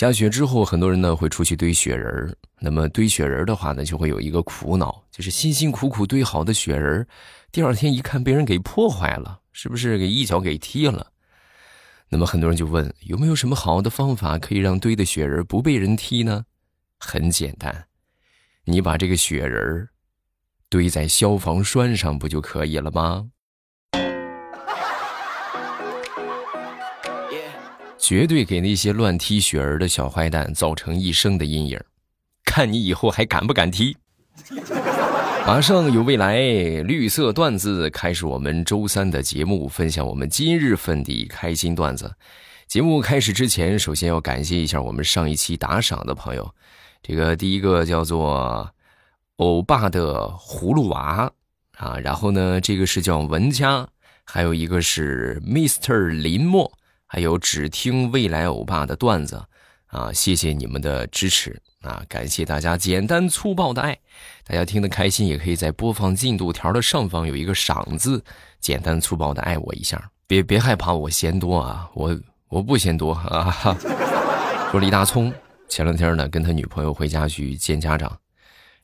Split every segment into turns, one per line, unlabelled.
下雪之后，很多人呢会出去堆雪人儿。那么堆雪人儿的话呢，就会有一个苦恼，就是辛辛苦苦堆好的雪人儿，第二天一看被人给破坏了，是不是给一脚给踢了？那么很多人就问，有没有什么好的方法可以让堆的雪人不被人踢呢？很简单，你把这个雪人儿堆在消防栓上，不就可以了吗？绝对给那些乱踢雪儿的小坏蛋造成一生的阴影，看你以后还敢不敢踢！马上有未来绿色段子开始，我们周三的节目分享我们今日份的开心段子。节目开始之前，首先要感谢一下我们上一期打赏的朋友。这个第一个叫做欧巴的葫芦娃啊，然后呢，这个是叫文佳，还有一个是 Mr 林墨。还有只听未来欧巴的段子，啊，谢谢你们的支持啊！感谢大家简单粗暴的爱，大家听得开心，也可以在播放进度条的上方有一个赏字，简单粗暴的爱我一下，别别害怕我嫌多啊，我我不嫌多啊。说李大聪前两天呢跟他女朋友回家去见家长，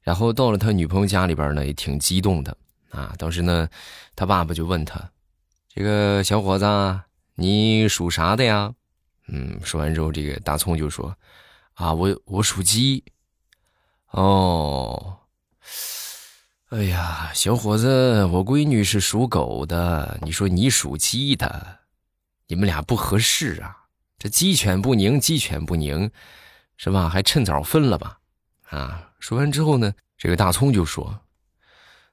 然后到了他女朋友家里边呢也挺激动的啊，当时呢他爸爸就问他，这个小伙子。你属啥的呀？嗯，说完之后，这个大葱就说：“啊，我我属鸡。”哦，哎呀，小伙子，我闺女是属狗的。你说你属鸡的，你们俩不合适啊！这鸡犬不宁，鸡犬不宁，是吧？还趁早分了吧？啊！说完之后呢，这个大葱就说：“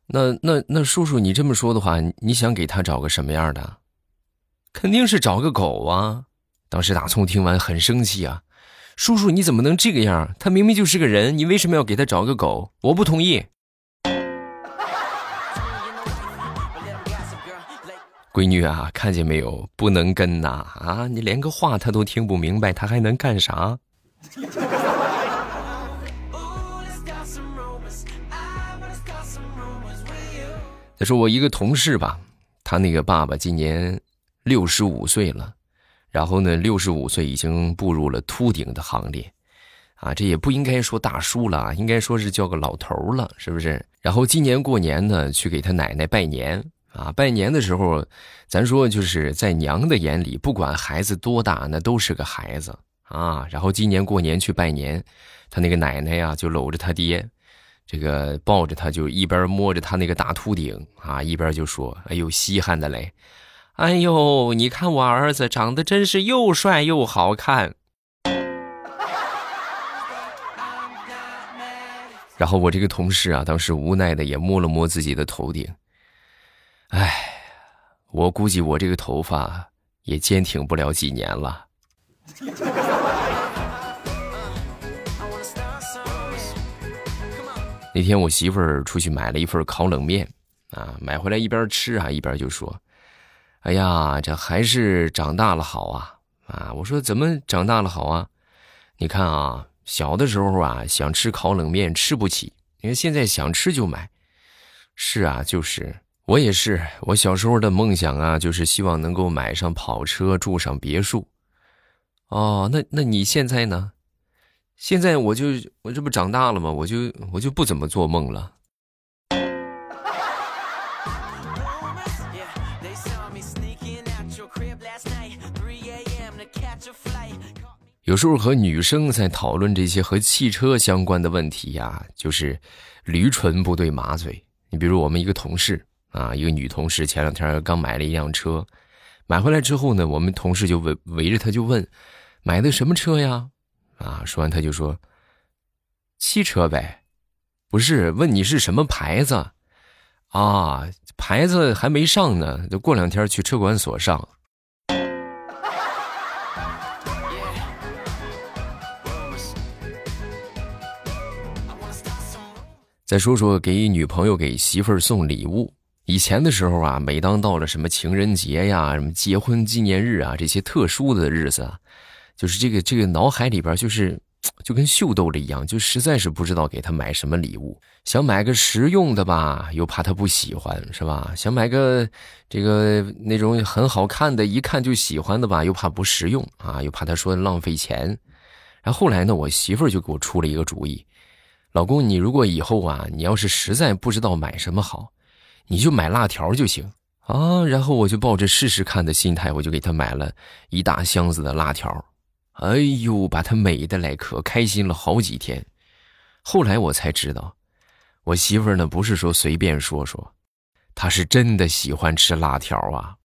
那那那叔叔，你这么说的话，你想给他找个什么样的？”肯定是找个狗啊！当时大葱听完很生气啊，叔叔你怎么能这个样？他明明就是个人，你为什么要给他找个狗？我不同意。闺女啊，看见没有？不能跟呐！啊，你连个话他都听不明白，他还能干啥？再说我一个同事吧，他那个爸爸今年。六十五岁了，然后呢，六十五岁已经步入了秃顶的行列，啊，这也不应该说大叔了，应该说是叫个老头了，是不是？然后今年过年呢，去给他奶奶拜年啊，拜年的时候，咱说就是在娘的眼里，不管孩子多大，那都是个孩子啊。然后今年过年去拜年，他那个奶奶呀，就搂着他爹，这个抱着他，就一边摸着他那个大秃顶啊，一边就说：“哎呦，稀罕的嘞。”哎呦，你看我儿子长得真是又帅又好看。然后我这个同事啊，当时无奈的也摸了摸自己的头顶。哎，我估计我这个头发也坚挺不了几年了。那天我媳妇儿出去买了一份烤冷面，啊，买回来一边吃啊一边就说。哎呀，这还是长大了好啊！啊，我说怎么长大了好啊？你看啊，小的时候啊，想吃烤冷面吃不起，你看现在想吃就买。是啊，就是我也是，我小时候的梦想啊，就是希望能够买上跑车，住上别墅。哦，那那你现在呢？现在我就我这不长大了吗？我就我就不怎么做梦了。有时候和女生在讨论这些和汽车相关的问题呀，就是驴唇不对马嘴。你比如我们一个同事啊，一个女同事，前两天刚买了一辆车，买回来之后呢，我们同事就围围着她就问，买的什么车呀？啊，说完他就说，汽车呗，不是问你是什么牌子，啊，牌子还没上呢，就过两天去车管所上。再说说给女朋友给媳妇儿送礼物。以前的时候啊，每当到了什么情人节呀、什么结婚纪念日啊这些特殊的日子，就是这个这个脑海里边就是就跟秀逗了一样，就实在是不知道给她买什么礼物。想买个实用的吧，又怕她不喜欢，是吧？想买个这个那种很好看的，一看就喜欢的吧，又怕不实用啊，又怕她说浪费钱。然后后来呢，我媳妇儿就给我出了一个主意，老公，你如果以后啊，你要是实在不知道买什么好，你就买辣条就行啊。然后我就抱着试试看的心态，我就给他买了一大箱子的辣条。哎呦，把他美的来，可开心了好几天。后来我才知道，我媳妇儿呢不是说随便说说，她是真的喜欢吃辣条啊。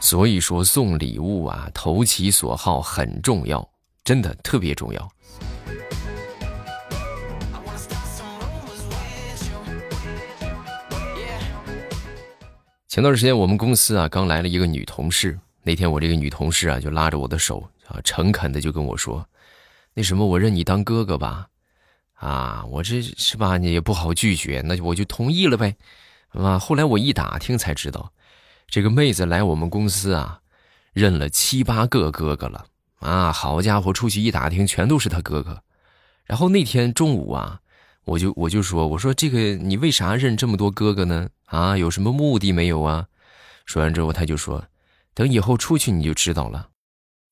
所以说送礼物啊，投其所好很重要，真的特别重要。前段时间我们公司啊刚来了一个女同事，那天我这个女同事啊就拉着我的手啊，诚恳的就跟我说：“那什么，我认你当哥哥吧。”啊，我这是吧，你也不好拒绝，那我就同意了呗。啊，后来我一打听才知道。这个妹子来我们公司啊，认了七八个哥哥了啊！好家伙，出去一打听，全都是他哥哥。然后那天中午啊，我就我就说，我说这个你为啥认这么多哥哥呢？啊，有什么目的没有啊？说完之后，他就说，等以后出去你就知道了。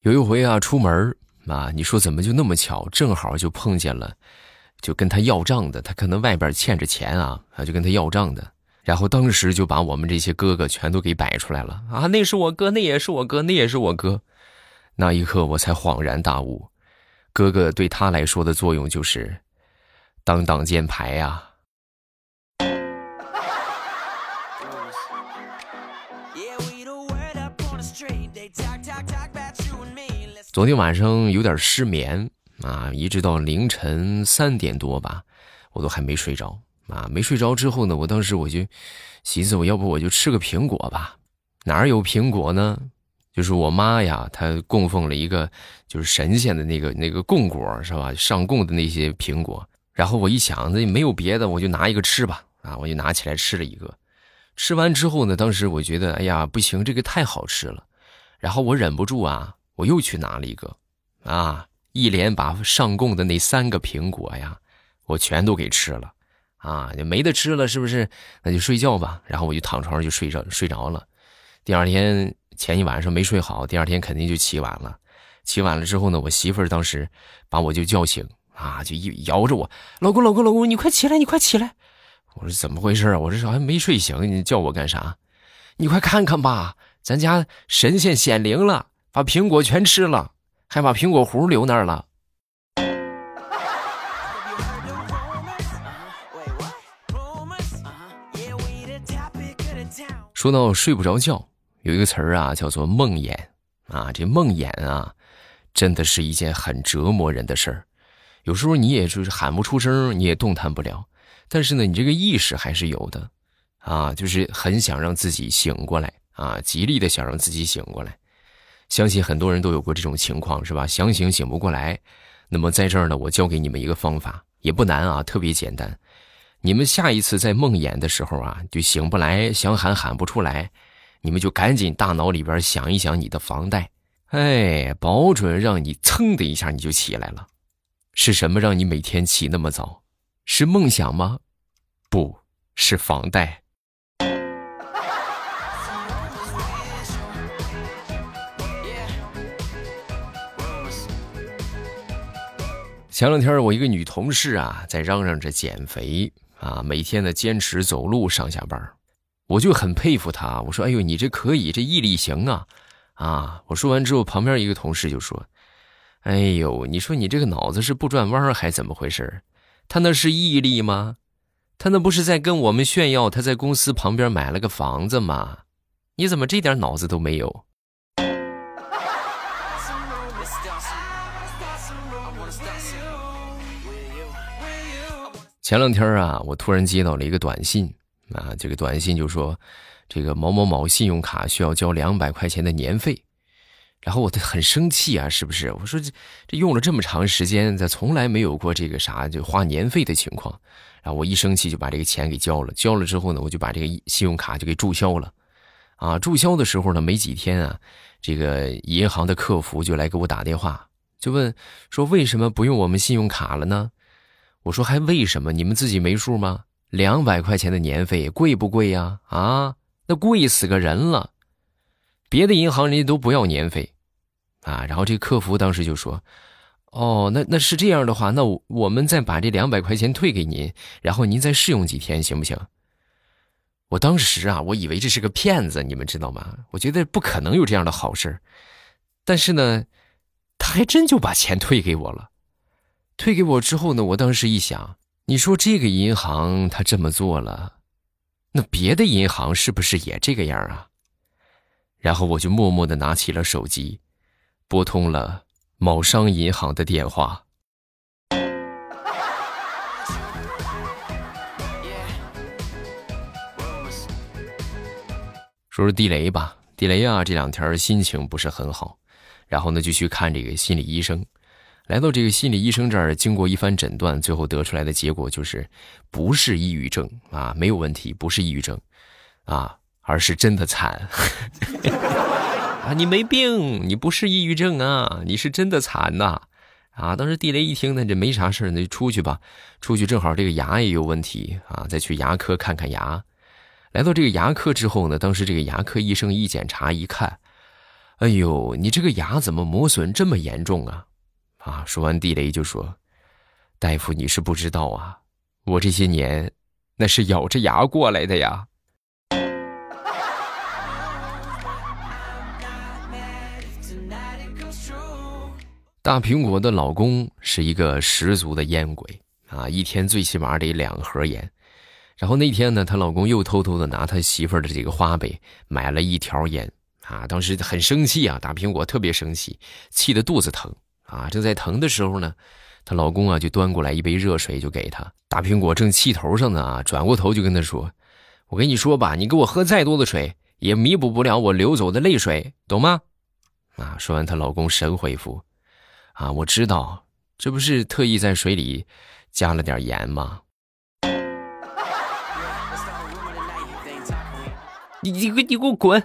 有一回啊，出门啊，你说怎么就那么巧，正好就碰见了，就跟他要账的，他可能外边欠着钱啊，啊，就跟他要账的。然后当时就把我们这些哥哥全都给摆出来了啊！那是我哥，那也是我哥，那也是我哥。那一刻我才恍然大悟，哥哥对他来说的作用就是当挡箭牌呀。昨天晚上有点失眠啊，一直到凌晨三点多吧，我都还没睡着。啊，没睡着之后呢，我当时我就寻思，我要不我就吃个苹果吧？哪儿有苹果呢？就是我妈呀，她供奉了一个就是神仙的那个那个供果是吧？上供的那些苹果。然后我一想，那没有别的，我就拿一个吃吧。啊，我就拿起来吃了一个。吃完之后呢，当时我觉得，哎呀，不行，这个太好吃了。然后我忍不住啊，我又去拿了一个。啊，一连把上供的那三个苹果呀，我全都给吃了。啊，就没得吃了，是不是？那就睡觉吧。然后我就躺床上就睡着，睡着了。第二天前一晚上没睡好，第二天肯定就起晚了。起晚了之后呢，我媳妇儿当时把我就叫醒，啊，就一摇着我，老公，老公，老公，你快起来，你快起来！我说怎么回事啊？我这还没睡醒，你叫我干啥？你快看看吧，咱家神仙显灵了，把苹果全吃了，还把苹果核留那儿了。说到睡不着觉，有一个词儿啊，叫做梦魇啊。这梦魇啊，真的是一件很折磨人的事儿。有时候你也就是喊不出声，你也动弹不了，但是呢，你这个意识还是有的啊，就是很想让自己醒过来啊，极力的想让自己醒过来。相信很多人都有过这种情况，是吧？想醒醒不过来。那么在这儿呢，我教给你们一个方法，也不难啊，特别简单。你们下一次在梦魇的时候啊，就醒不来，想喊喊不出来，你们就赶紧大脑里边想一想你的房贷，哎，保准让你噌的一下你就起来了。是什么让你每天起那么早？是梦想吗？不是房贷。前两天我一个女同事啊，在嚷嚷着减肥。啊，每天呢坚持走路上下班，我就很佩服他。我说：“哎呦，你这可以，这毅力行啊！”啊，我说完之后，旁边一个同事就说：“哎呦，你说你这个脑子是不转弯还怎么回事？他那是毅力吗？他那不是在跟我们炫耀他在公司旁边买了个房子吗？你怎么这点脑子都没有？”前两天啊，我突然接到了一个短信，啊，这个短信就说，这个某某某信用卡需要交两百块钱的年费，然后我很生气啊，是不是？我说这这用了这么长时间，咋从来没有过这个啥就花年费的情况，然后我一生气就把这个钱给交了，交了之后呢，我就把这个信用卡就给注销了，啊，注销的时候呢，没几天啊，这个银行的客服就来给我打电话，就问说为什么不用我们信用卡了呢？我说还为什么？你们自己没数吗？两百块钱的年费贵不贵呀？啊，那贵死个人了。别的银行人家都不要年费，啊，然后这客服当时就说：“哦，那那是这样的话，那我们再把这两百块钱退给您，然后您再试用几天，行不行？”我当时啊，我以为这是个骗子，你们知道吗？我觉得不可能有这样的好事但是呢，他还真就把钱退给我了。退给我之后呢，我当时一想，你说这个银行他这么做了，那别的银行是不是也这个样啊？然后我就默默的拿起了手机，拨通了某商银行的电话。说说地雷吧，地雷啊，这两天心情不是很好，然后呢就去看这个心理医生。来到这个心理医生这儿，经过一番诊断，最后得出来的结果就是不是抑郁症啊，没有问题，不是抑郁症，啊，而是真的惨 啊！你没病，你不是抑郁症啊，你是真的惨呐！啊，当时地雷一听那，这没啥事那就出去吧。出去正好这个牙也有问题啊，再去牙科看看牙。来到这个牙科之后呢，当时这个牙科医生一检查一看，哎呦，你这个牙怎么磨损这么严重啊？啊！说完，地雷就说：“大夫，你是不知道啊，我这些年那是咬着牙过来的呀。”大苹果的老公是一个十足的烟鬼啊，一天最起码得两盒烟。然后那天呢，她老公又偷偷的拿他媳妇儿的这个花呗买了一条烟啊，当时很生气啊，大苹果特别生气，气得肚子疼啊。正在疼的时候呢，她老公啊就端过来一杯热水就给她。大苹果正气头上呢啊，转过头就跟她说：“我跟你说吧，你给我喝再多的水，也弥补不了我流走的泪水，懂吗？”啊，说完，她老公神回复：“啊，我知道，这不是特意在水里加了点盐吗？” 你你给你给我滚！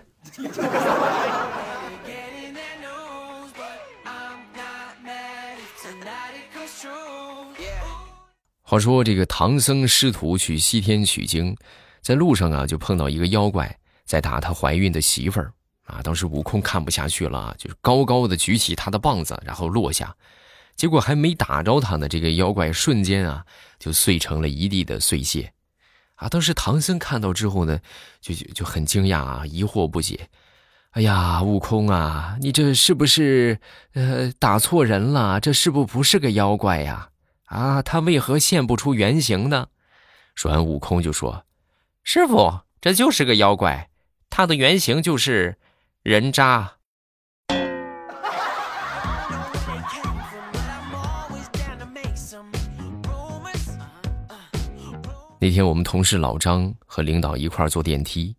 话说这个唐僧师徒去西天取经，在路上啊就碰到一个妖怪在打他怀孕的媳妇儿啊。当时悟空看不下去了，就是高高的举起他的棒子，然后落下，结果还没打着他呢，这个妖怪瞬间啊就碎成了一地的碎屑。啊！当时唐僧看到之后呢，就就就很惊讶啊，疑惑不解。哎呀，悟空啊，你这是不是呃打错人了？这是不不是个妖怪呀？啊他为何现不出原形呢？说完，悟空就说：“师傅，这就是个妖怪，他的原型就是人渣。”那天我们同事老张和领导一块坐电梯，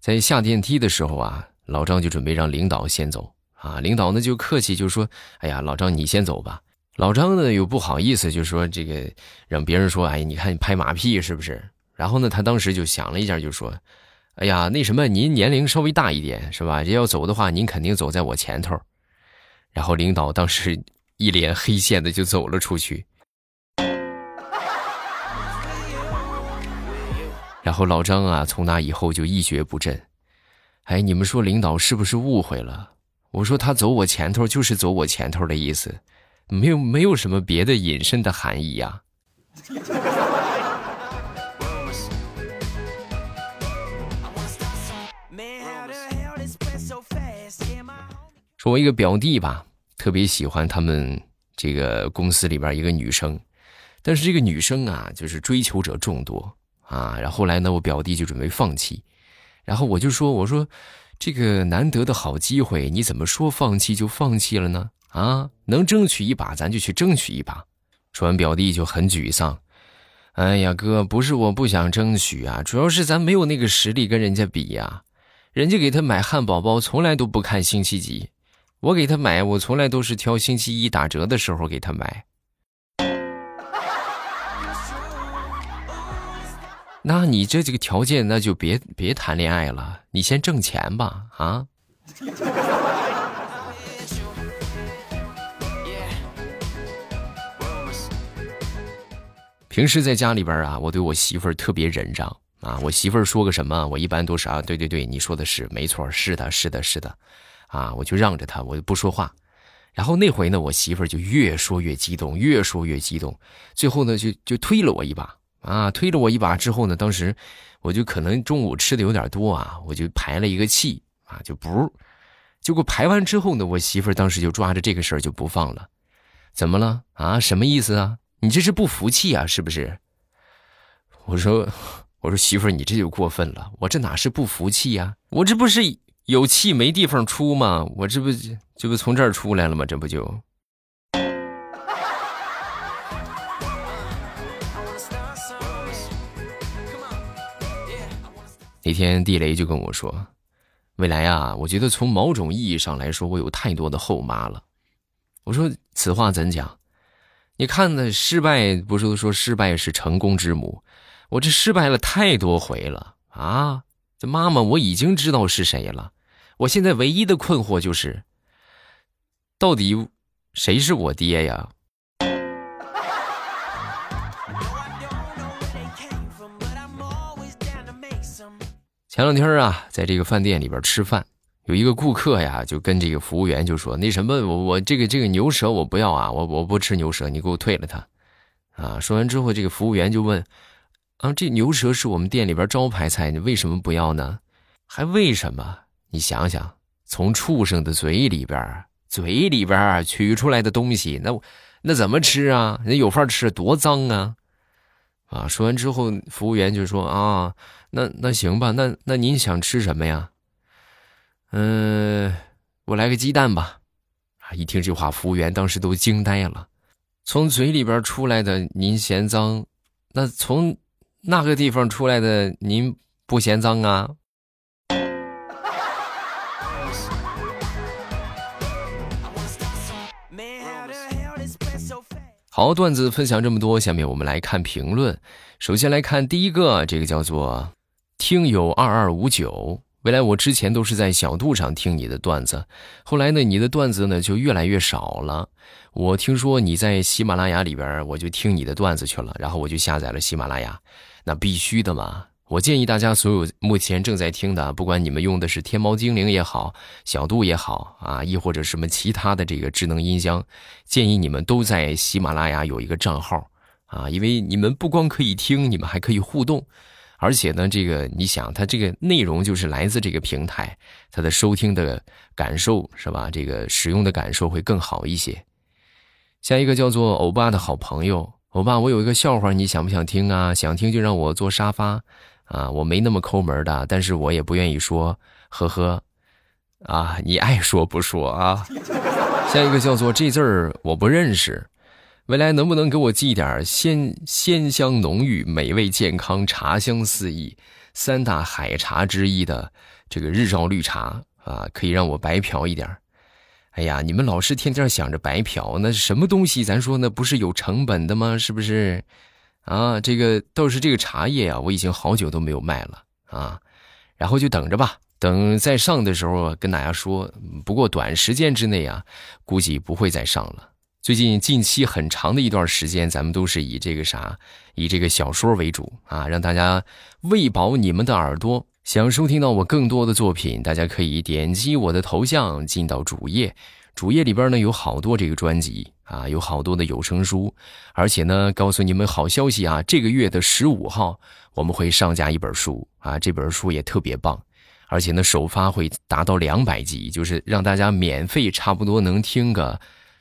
在下电梯的时候啊，老张就准备让领导先走啊，领导呢就客气就说：“哎呀，老张你先走吧。”老张呢又不好意思，就说：“这个让别人说，哎，你看你拍马屁是不是？”然后呢，他当时就想了一下，就说：“哎呀，那什么，您年龄稍微大一点是吧？这要走的话，您肯定走在我前头。”然后领导当时一脸黑线的就走了出去。然后老张啊，从那以后就一蹶不振。哎，你们说领导是不是误会了？我说他走我前头就是走我前头的意思，没有没有什么别的隐身的含义呀。说我一个表弟吧，特别喜欢他们这个公司里边一个女生，但是这个女生啊，就是追求者众多。啊，然后后来呢，我表弟就准备放弃，然后我就说：“我说，这个难得的好机会，你怎么说放弃就放弃了呢？啊，能争取一把，咱就去争取一把。”说完，表弟就很沮丧：“哎呀，哥，不是我不想争取啊，主要是咱没有那个实力跟人家比呀。人家给他买汉堡包，从来都不看星期几；我给他买，我从来都是挑星期一打折的时候给他买。”那你这这个条件，那就别别谈恋爱了，你先挣钱吧，啊！平时在家里边啊，我对我媳妇儿特别忍让啊，我媳妇儿说个什么，我一般都是啊，对对对，你说的是没错，是的，是的，是的，啊，我就让着她，我就不说话。然后那回呢，我媳妇儿就越说越激动，越说越激动，最后呢，就就推了我一把啊，推了我一把之后呢，当时我就可能中午吃的有点多啊，我就排了一个气啊，就不，结果排完之后呢，我媳妇儿当时就抓着这个事儿就不放了，怎么了啊？什么意思啊？你这是不服气啊？是不是？我说。我说媳妇儿，你这就过分了。我这哪是不服气呀？我这不是有气没地方出吗？我这不这不从这儿出来了吗？这不就？那天地雷就跟我说：“未来啊，我觉得从某种意义上来说，我有太多的后妈了。”我说：“此话怎讲？你看呢？失败不是都说失败是成功之母？”我这失败了太多回了啊！这妈妈我已经知道是谁了，我现在唯一的困惑就是，到底谁是我爹呀？前两天啊，在这个饭店里边吃饭，有一个顾客呀，就跟这个服务员就说：“那什么，我我这个这个牛舌我不要啊，我我不吃牛舌，你给我退了它。”啊，说完之后，这个服务员就问。啊，这牛舌是我们店里边招牌菜，你为什么不要呢？还为什么？你想想，从畜生的嘴里边、嘴里边取出来的东西，那那怎么吃啊？那有饭吃，多脏啊！啊，说完之后，服务员就说：“啊，那那行吧，那那您想吃什么呀？嗯，我来个鸡蛋吧。”啊，一听这话，服务员当时都惊呆了。从嘴里边出来的，您嫌脏？那从那个地方出来的，您不嫌脏啊？好，段子分享这么多，下面我们来看评论。首先来看第一个，这个叫做听友二二五九。原来我之前都是在小度上听你的段子，后来呢，你的段子呢就越来越少了。我听说你在喜马拉雅里边，我就听你的段子去了，然后我就下载了喜马拉雅。那必须的嘛！我建议大家所有目前正在听的，不管你们用的是天猫精灵也好，小度也好啊，亦或者什么其他的这个智能音箱，建议你们都在喜马拉雅有一个账号啊，因为你们不光可以听，你们还可以互动，而且呢，这个你想，它这个内容就是来自这个平台，它的收听的感受是吧？这个使用的感受会更好一些。下一个叫做欧巴的好朋友。欧巴，我有一个笑话，你想不想听啊？想听就让我坐沙发，啊，我没那么抠门的，但是我也不愿意说，呵呵，啊，你爱说不说啊？下一个叫做这字儿我不认识，未来能不能给我寄点鲜鲜香浓郁、美味健康、茶香四溢、三大海茶之一的这个日照绿茶啊？可以让我白嫖一点。哎呀，你们老是天天想着白嫖，那什么东西？咱说那不是有成本的吗？是不是？啊，这个倒是这个茶叶啊，我已经好久都没有卖了啊，然后就等着吧，等再上的时候跟大家说。不过短时间之内啊，估计不会再上了。最近近期很长的一段时间，咱们都是以这个啥，以这个小说为主啊，让大家喂饱你们的耳朵。想收听到我更多的作品，大家可以点击我的头像进到主页，主页里边呢有好多这个专辑啊，有好多的有声书，而且呢，告诉你们好消息啊，这个月的十五号我们会上架一本书啊，这本书也特别棒，而且呢首发会达到两百集，就是让大家免费差不多能听个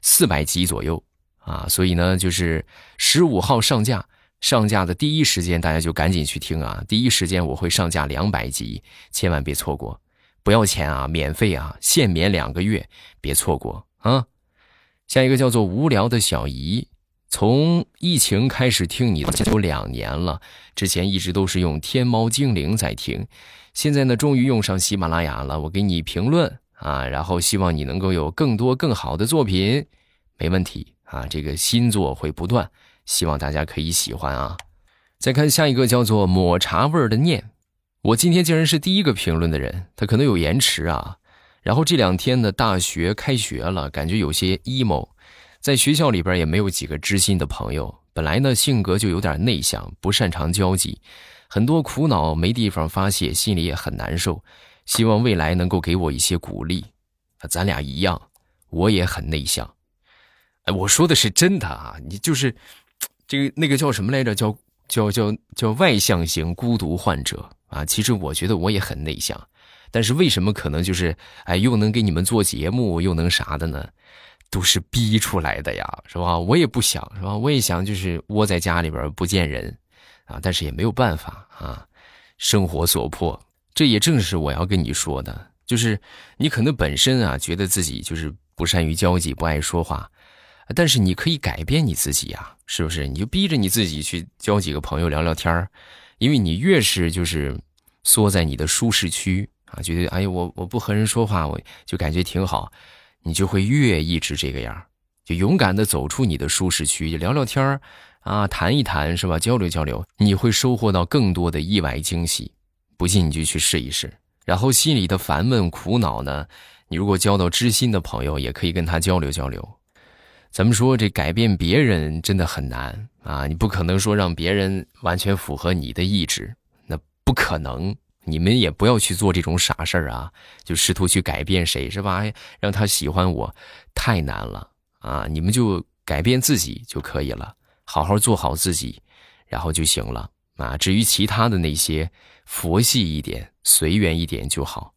四百集左右啊，所以呢就是十五号上架。上架的第一时间，大家就赶紧去听啊！第一时间我会上架两百集，千万别错过，不要钱啊，免费啊，限免两个月，别错过啊！下一个叫做无聊的小姨，从疫情开始听你的有两年了，之前一直都是用天猫精灵在听，现在呢终于用上喜马拉雅了，我给你评论啊，然后希望你能够有更多更好的作品，没问题啊，这个新作会不断。希望大家可以喜欢啊！再看下一个叫做抹茶味儿的念，我今天竟然是第一个评论的人，他可能有延迟啊。然后这两天呢，大学开学了，感觉有些 emo，在学校里边也没有几个知心的朋友。本来呢性格就有点内向，不擅长交际，很多苦恼没地方发泄，心里也很难受，希望未来能够给我一些鼓励。咱俩一样，我也很内向。哎，我说的是真的啊，你就是这个那个叫什么来着？叫叫叫叫外向型孤独患者啊。其实我觉得我也很内向，但是为什么可能就是哎又能给你们做节目又能啥的呢？都是逼出来的呀，是吧？我也不想，是吧？我也想就是窝在家里边不见人啊，但是也没有办法啊，生活所迫。这也正是我要跟你说的，就是你可能本身啊觉得自己就是不善于交际，不爱说话。但是你可以改变你自己呀，是不是？你就逼着你自己去交几个朋友聊聊天儿，因为你越是就是缩在你的舒适区啊，觉得哎呀我我不和人说话，我就感觉挺好，你就会越一直这个样就勇敢的走出你的舒适区，聊聊天儿啊，谈一谈是吧？交流交流，你会收获到更多的意外惊喜。不信你就去试一试。然后心里的烦闷苦恼呢，你如果交到知心的朋友，也可以跟他交流交流。咱们说这改变别人真的很难啊！你不可能说让别人完全符合你的意志，那不可能。你们也不要去做这种傻事儿啊！就试图去改变谁是吧？让他喜欢我，太难了啊！你们就改变自己就可以了，好好做好自己，然后就行了啊！至于其他的那些，佛系一点，随缘一点就好。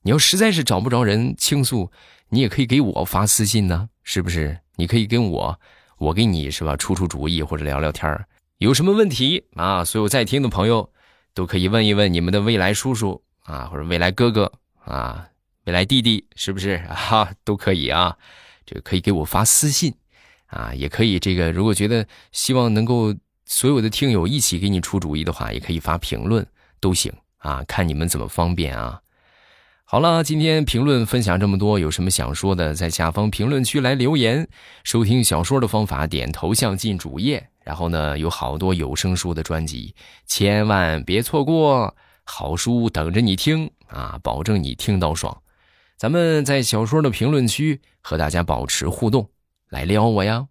你要实在是找不着人倾诉，你也可以给我发私信呢，是不是？你可以跟我，我给你是吧？出出主意或者聊聊天有什么问题啊？所有在听的朋友都可以问一问你们的未来叔叔啊，或者未来哥哥啊，未来弟弟，是不是 啊？都可以啊。这个可以给我发私信啊，也可以这个如果觉得希望能够所有的听友一起给你出主意的话，也可以发评论都行啊，看你们怎么方便啊。好了，今天评论分享这么多，有什么想说的，在下方评论区来留言。收听小说的方法，点头像进主页，然后呢，有好多有声书的专辑，千万别错过，好书等着你听啊，保证你听到爽。咱们在小说的评论区和大家保持互动，来撩我呀。